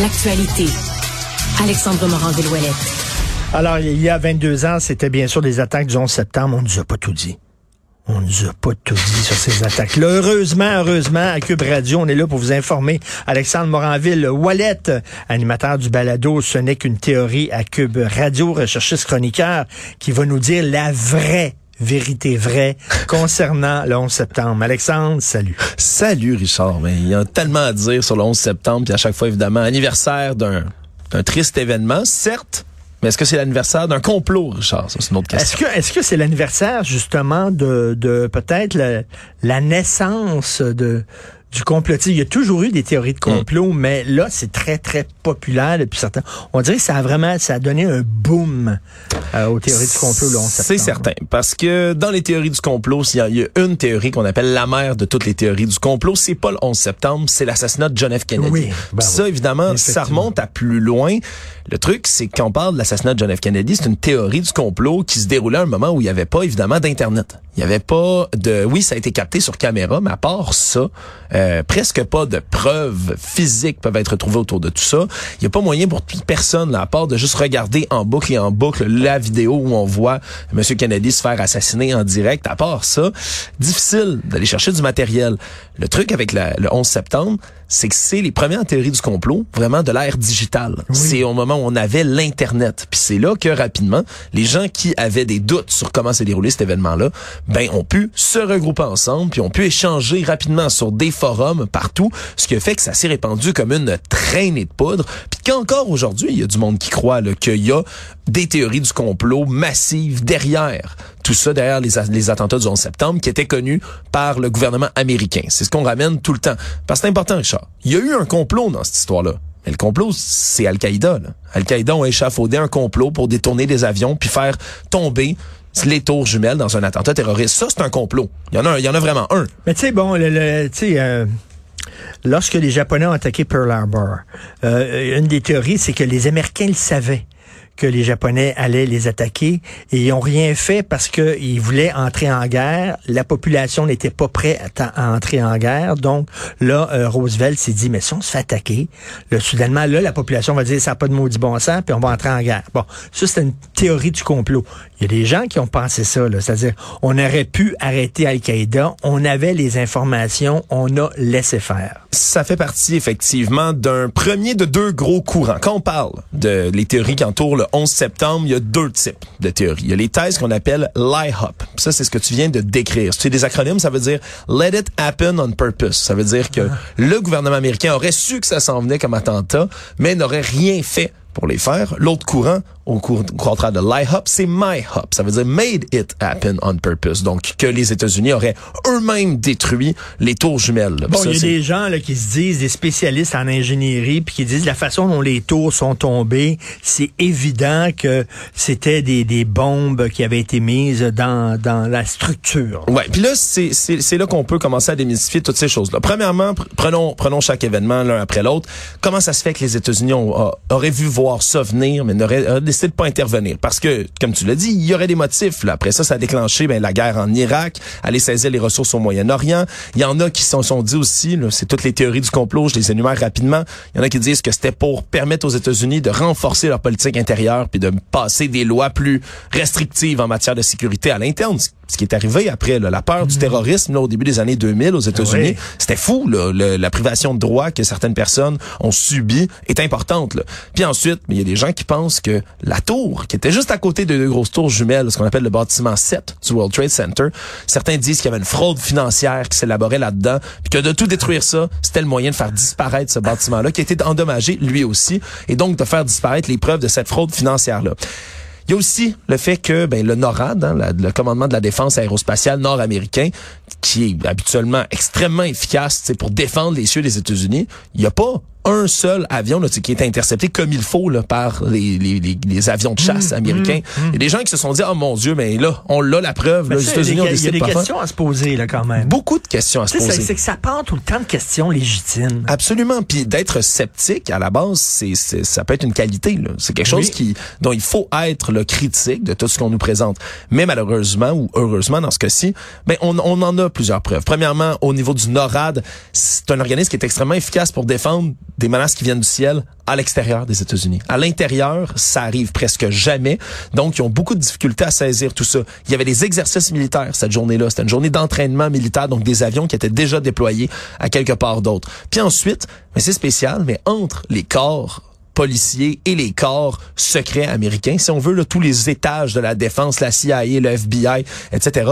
L'actualité. Alexandre Morand-Villouellette. Alors, il y a 22 ans, c'était bien sûr des attaques du 11 septembre. On ne nous a pas tout dit. On ne nous a pas tout dit sur ces attaques-là. Heureusement, heureusement, à Cube Radio, on est là pour vous informer. Alexandre Moranville, Wallet, animateur du balado Ce n'est qu'une théorie à Cube Radio, recherchiste chroniqueur, qui va nous dire la vraie vérité vraie concernant le 11 septembre. Alexandre, salut. Salut Richard. Ben, il y a tellement à dire sur le 11 septembre, puis à chaque fois évidemment anniversaire d'un triste événement, certes, mais est-ce que c'est l'anniversaire d'un complot, Richard? c'est une autre question. Est-ce que est-ce que c'est l'anniversaire justement de, de peut-être la naissance de du complotisme. Il y a toujours eu des théories de complot, mm. mais là, c'est très, très populaire depuis certains. On dirait que ça a vraiment, ça a donné un boom euh, aux théories du complot C'est certain, parce que dans les théories du complot, il y, a, il y a une théorie qu'on appelle la mère de toutes les théories du complot. C'est pas le 11 septembre, c'est l'assassinat de John F. Kennedy. Oui, ben ça, évidemment, ça remonte à plus loin. Le truc, c'est quand on parle de l'assassinat de John F. Kennedy, c'est une théorie du complot qui se déroulait à un moment où il n'y avait pas, évidemment, d'Internet. Il n'y avait pas de... Oui, ça a été capté sur caméra, mais à part ça, euh, presque pas de preuves physiques peuvent être trouvées autour de tout ça. Il n'y a pas moyen pour personne, à part de juste regarder en boucle et en boucle la vidéo où on voit M. Kennedy se faire assassiner en direct. À part ça, difficile d'aller chercher du matériel. Le truc avec le 11 septembre, c'est que c'est les premières théories du complot, vraiment de l'ère digitale. C'est au moment où on avait l'Internet. Puis c'est là que rapidement, les gens qui avaient des doutes sur comment s'est déroulé cet événement-là, ben ont pu se regrouper ensemble, puis ont pu échanger rapidement sur des forums partout, ce qui a fait que ça s'est répandu comme une traînée de poudre. Puis qu'encore aujourd'hui, il y a du monde qui croit qu'il y a des théories du complot massives derrière tout ça, derrière les, attentats du 11 septembre, qui étaient connus par le gouvernement américain. C'est ce qu'on ramène tout le temps. Parce que c'est important, Richard. Il y a eu un complot dans cette histoire-là. Mais le complot, c'est Al-Qaïda. Al-Qaïda ont échafaudé un complot pour détourner des avions puis faire tomber les tours jumelles dans un attentat terroriste. Ça, c'est un complot. Il y en a, il y en a vraiment un. Mais tu sais, bon, le, tu sais, euh, lorsque les Japonais ont attaqué Pearl Harbor, euh, une des théories, c'est que les Américains le savaient que les Japonais allaient les attaquer et ils ont rien fait parce qu'ils voulaient entrer en guerre. La population n'était pas prête à, entrer en guerre. Donc là, euh, Roosevelt s'est dit, mais si on se fait attaquer, là, soudainement, là, la population va dire, ça n'a pas de maudit bon sens, puis on va entrer en guerre. Bon, ça, c'est une théorie du complot. Il y a des gens qui ont pensé ça, c'est-à-dire, on aurait pu arrêter Al-Qaïda, on avait les informations, on a laissé faire. Ça fait partie, effectivement, d'un premier de deux gros courants. Quand on parle de les théories qui entourent le 11 septembre, il y a deux types de théories. Il y a les thèses qu'on appelle lie-hop. Ça, c'est ce que tu viens de décrire. C'est des acronymes, ça veut dire Let it happen on purpose. Ça veut dire que ah. le gouvernement américain aurait su que ça s'en venait comme attentat, mais n'aurait rien fait pour les faire. L'autre courant, au contraire de lie hop, c'est my hop. Ça veut dire made it happen on purpose. Donc, que les États-Unis auraient eux-mêmes détruit les tours jumelles. Bon, il y a des gens là, qui se disent, des spécialistes en ingénierie, puis qui disent la façon dont les tours sont tombées, c'est évident que c'était des, des bombes qui avaient été mises dans, dans la structure. Ouais, puis là, c'est, c'est, c'est là qu'on peut commencer à démystifier toutes ces choses-là. Premièrement, prenons, prenons chaque événement l'un après l'autre. Comment ça se fait que les États-Unis auraient vu voir ça venir, mais n'auraient décidé de pas intervenir? Parce que, comme tu l'as dit, il y aurait des motifs. Là. Après ça, ça a déclenché ben, la guerre en Irak, aller saisir les ressources au Moyen-Orient. Il y en a qui se sont, sont dit aussi, c'est toutes les théories du complot, je les énumère rapidement. Il y en a qui disent que c'était pour permettre aux États-Unis de renforcer leur politique intérieure puis de passer des lois plus restrictives en matière de sécurité à l'interne, ce qui est arrivé après la peur du mm. terrorisme au début des années 2000 aux États-Unis, c'était fou. la privation de droits que certaines personnes ont subi est importante. Puis ensuite, il y a des gens qui pensent que la tour, qui était juste à côté de deux grosses tours jumelles, ce qu'on appelle le bâtiment 7 du World Trade Center, certains disent qu'il y avait une fraude financière qui s'élaborait là-dedans, puis que de tout détruire ça, c'était le moyen de faire disparaître ce bâtiment-là, qui a été endommagé lui aussi, et donc de faire disparaître les preuves de cette fraude financière-là. Il y a aussi le fait que ben, le NORAD, hein, le commandement de la défense aérospatiale nord-américain, qui est habituellement extrêmement efficace pour défendre les cieux des États-Unis, il n'y a pas un seul avion là, qui est intercepté comme il faut là, par les, les, les, avions de chasse mmh, américains. Mmh, mmh. Il y a des gens qui se sont dit, oh mon Dieu, mais là, on l'a la preuve. les États-Unis ont décidé Il y a des questions à se poser là quand même. Beaucoup de questions à se poser. C'est que ça part tout le temps de questions légitimes. Absolument. Puis d'être sceptique à la base, c'est ça peut être une qualité. C'est quelque chose qui dont il faut être le critique de tout ce qu'on nous présente. Mais malheureusement ou heureusement dans ce cas-ci, ben on, on en a plusieurs preuves. Premièrement, au niveau du NORAD, c'est un organisme qui est extrêmement efficace pour défendre des menaces qui viennent du ciel à l'extérieur des États-Unis. À l'intérieur, ça arrive presque jamais. Donc, ils ont beaucoup de difficultés à saisir tout ça. Il y avait des exercices militaires cette journée-là. C'était une journée d'entraînement militaire, donc des avions qui étaient déjà déployés à quelque part d'autre. Puis ensuite, mais c'est spécial, mais entre les corps policiers et les corps secrets américains, si on veut, là, tous les étages de la défense, la CIA, le FBI, etc.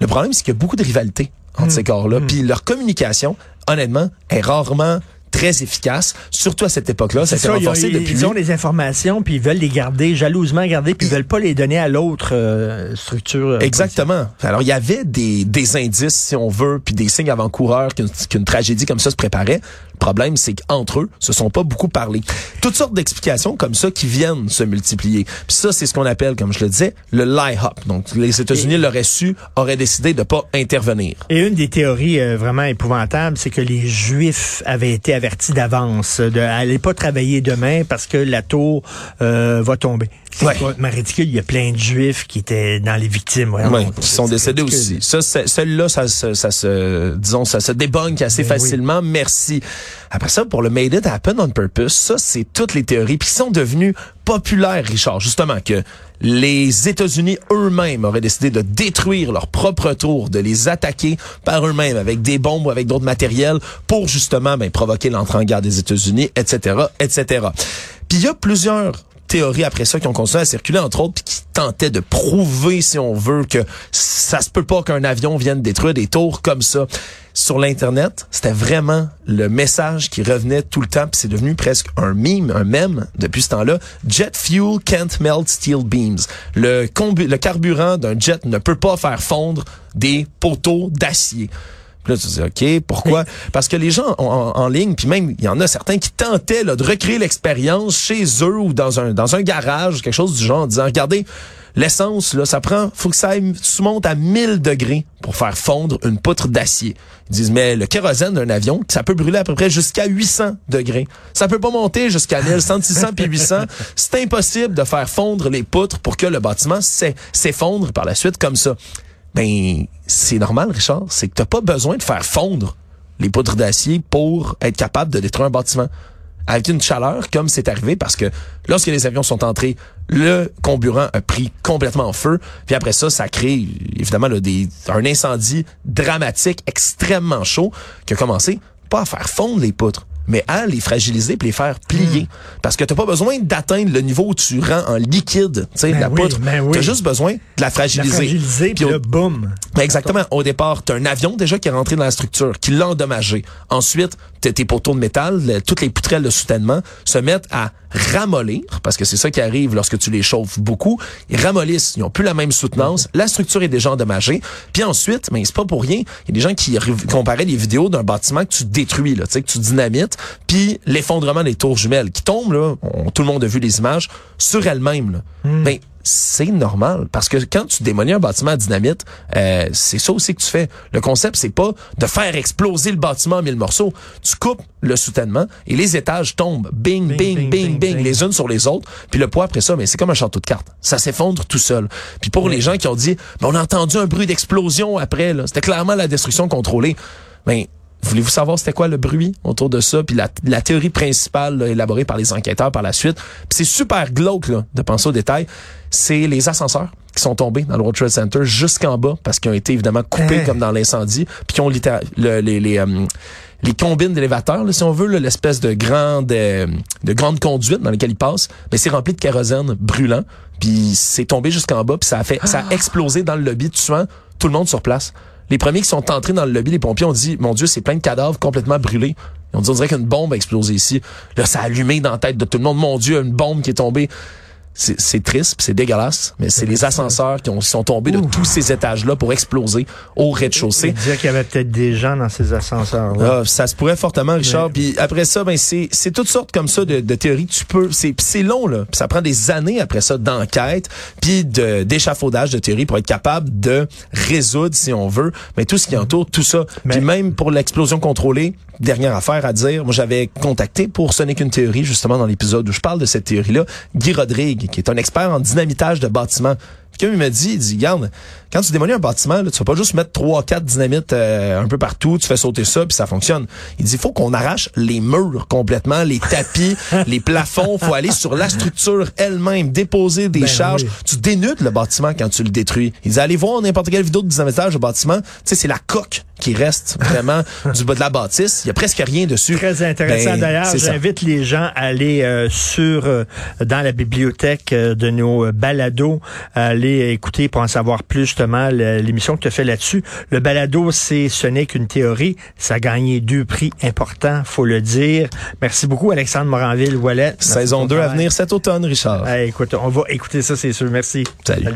Le problème, c'est qu'il y a beaucoup de rivalité entre hmm. ces corps-là. Hmm. Puis leur communication, honnêtement, est rarement très efficace, surtout à cette époque-là. Ça s'est renforcé depuis. Ils ont les informations, puis ils veulent les garder, jalousement garder, puis ils veulent pas les donner à l'autre euh, structure. Euh, Exactement. Alors, il y avait des, des indices, si on veut, puis des signes avant-coureurs qu'une tragédie comme ça se préparait. Le problème, c'est qu'entre eux, se sont pas beaucoup parlé. Toutes sortes d'explications comme ça qui viennent se multiplier. Puis ça, c'est ce qu'on appelle, comme je le disais, le lie-up. Donc, les États-Unis l'auraient su, auraient décidé de pas intervenir. Et une des théories euh, vraiment épouvantables, c'est que les Juifs avaient été averti d'avance de aller pas travailler demain parce que la tour euh, va tomber. C'est ouais. ridicule. Il y a plein de juifs qui étaient dans les victimes. Ouais, qui sont décédés aussi. Ça, celle-là, ça, ça, ça, se, disons, ça se débunk assez ben facilement. Merci. Après ça, pour le Made It Happen on Purpose, ça, c'est toutes les théories qui sont devenues populaires, Richard. Justement, que les États-Unis eux-mêmes auraient décidé de détruire leur propre tour, de les attaquer par eux-mêmes avec des bombes ou avec d'autres matériels pour justement ben, provoquer l'entrée en guerre des États-Unis, etc., etc. Puis il y a plusieurs théories après ça qui ont continué à circuler, entre autres, puis qui tentaient de prouver, si on veut, que ça se peut pas qu'un avion vienne détruire des tours comme ça. Sur l'Internet, c'était vraiment le message qui revenait tout le temps, puis c'est devenu presque un meme, un mème depuis ce temps-là. Jet fuel can't melt steel beams. Le, le carburant d'un jet ne peut pas faire fondre des poteaux d'acier. Puis là, tu dis, OK, pourquoi? Parce que les gens en, ligne, puis même, il y en a certains qui tentaient là, de recréer l'expérience chez eux ou dans un, dans un garage, quelque chose du genre, en disant, regardez, l'essence, là, ça prend, faut que ça monte à 1000 degrés pour faire fondre une poutre d'acier. Ils disent, mais le kérosène d'un avion, ça peut brûler à peu près jusqu'à 800 degrés. Ça peut pas monter jusqu'à 1100, 600 puis 800. C'est impossible de faire fondre les poutres pour que le bâtiment s'effondre par la suite comme ça. Ben, c'est normal, Richard. C'est que t'as pas besoin de faire fondre les poudres d'acier pour être capable de détruire un bâtiment. Avec une chaleur, comme c'est arrivé, parce que lorsque les avions sont entrés, le comburant a pris complètement en feu. Puis après ça, ça crée évidemment des, un incendie dramatique, extrêmement chaud, qui a commencé pas à faire fondre les poutres, mais à les fragiliser puis les faire plier. Hmm. Parce que t'as pas besoin d'atteindre le niveau où tu rends en liquide, tu sais, ben la poudre. Ben T'as juste besoin de la fragiliser. La fragiliser puis le boom. Ben exactement. Au départ, t'as un avion déjà qui est rentré dans la structure, qui l'a endommagé. Ensuite, t'as tes poteaux de métal, toutes les poutrelles de soutènement se mettent à ramollir, parce que c'est ça qui arrive lorsque tu les chauffes beaucoup. Ils ramollissent, ils ont plus la même soutenance, la structure est déjà endommagée. Puis ensuite, mais c'est pas pour rien, il y a des gens qui comparaient les vidéos d'un bâtiment que tu détruis, là, que tu dynamites, puis l'effondrement des tours jumelles qui tombent, là, tout le monde a vu les images, sur elles-mêmes. Hmm. Ben, c'est normal parce que quand tu démolis un bâtiment à dynamite, euh, c'est ça aussi que tu fais. Le concept c'est pas de faire exploser le bâtiment en mille morceaux. Tu coupes le soutènement et les étages tombent bing bing bing bing, les unes sur les autres. Puis le poids après ça, mais c'est comme un château de cartes. Ça s'effondre tout seul. Puis pour les gens qui ont dit, ben, on a entendu un bruit d'explosion après, c'était clairement la destruction contrôlée. Ben Voulez-vous savoir c'était quoi le bruit autour de ça, puis la, la théorie principale élaborée par les enquêteurs par la suite. c'est super glauque là, de penser aux détails. C'est les ascenseurs qui sont tombés dans le World Trade Center jusqu'en bas parce qu'ils ont été évidemment coupés hein? comme dans l'incendie, puis qui ont le, les les, euh, les combines d'élévateurs, si on veut, l'espèce de grande euh, de grande conduite dans laquelle ils passent, mais c'est rempli de kérosène brûlant, puis c'est tombé jusqu'en bas, puis ça a fait ça a ah! explosé dans le lobby, tuant tout le monde sur place. Les premiers qui sont entrés dans le lobby, les pompiers ont dit, mon Dieu, c'est plein de cadavres complètement brûlés. Dit, on dirait qu'une bombe a explosé ici. Là, ça a allumé dans la tête de tout le monde. Mon Dieu, une bombe qui est tombée c'est triste, c'est dégueulasse, mais c'est les ascenseurs qui, ont, sont tombés de tous ces étages-là pour exploser au rez-de-chaussée. dire qu'il y avait peut-être des gens dans ces ascenseurs-là. Ah, ça se pourrait fortement, Richard. Puis après ça, ben c'est c'est toutes sortes comme ça de, de théories. Tu peux, c'est c'est long là. ça prend des années après ça d'enquête, puis de d'échafaudage de théories pour être capable de résoudre, si on veut, mais tout ce qui entoure tout ça. Puis même pour l'explosion contrôlée, dernière affaire à dire, moi j'avais contacté pour Ce n'est qu'une théorie, justement dans l'épisode où je parle de cette théorie-là, Guy Rodrigue, qui est un expert en dynamitage de bâtiments. Puis comme il m'a dit, il dit, garde, quand tu démolis un bâtiment, là, tu vas pas juste mettre trois, quatre dynamites euh, un peu partout, tu fais sauter ça, puis ça fonctionne. Il dit, il faut qu'on arrache les murs complètement, les tapis, les plafonds, faut aller sur la structure elle-même, déposer des ben charges. Tu dénudes le bâtiment quand tu le détruis. Il dit, allez voir n'importe quelle vidéo de dynamitage au bâtiment, tu sais, c'est la coque qui reste vraiment du bas de la bâtisse. Il y a presque rien dessus. Très intéressant. Ben, D'ailleurs, j'invite les gens à aller euh, sur euh, dans la bibliothèque euh, de nos balados, à aller écouter pour en savoir plus justement l'émission que tu as fait là-dessus. Le balado, c'est ce n'est qu'une théorie. Ça a gagné deux prix importants, faut le dire. Merci beaucoup, Alexandre Moranville-Wallet. Saison 2 à venir cet automne, Richard. écoute, on va écouter ça, c'est sûr. Merci. Salut.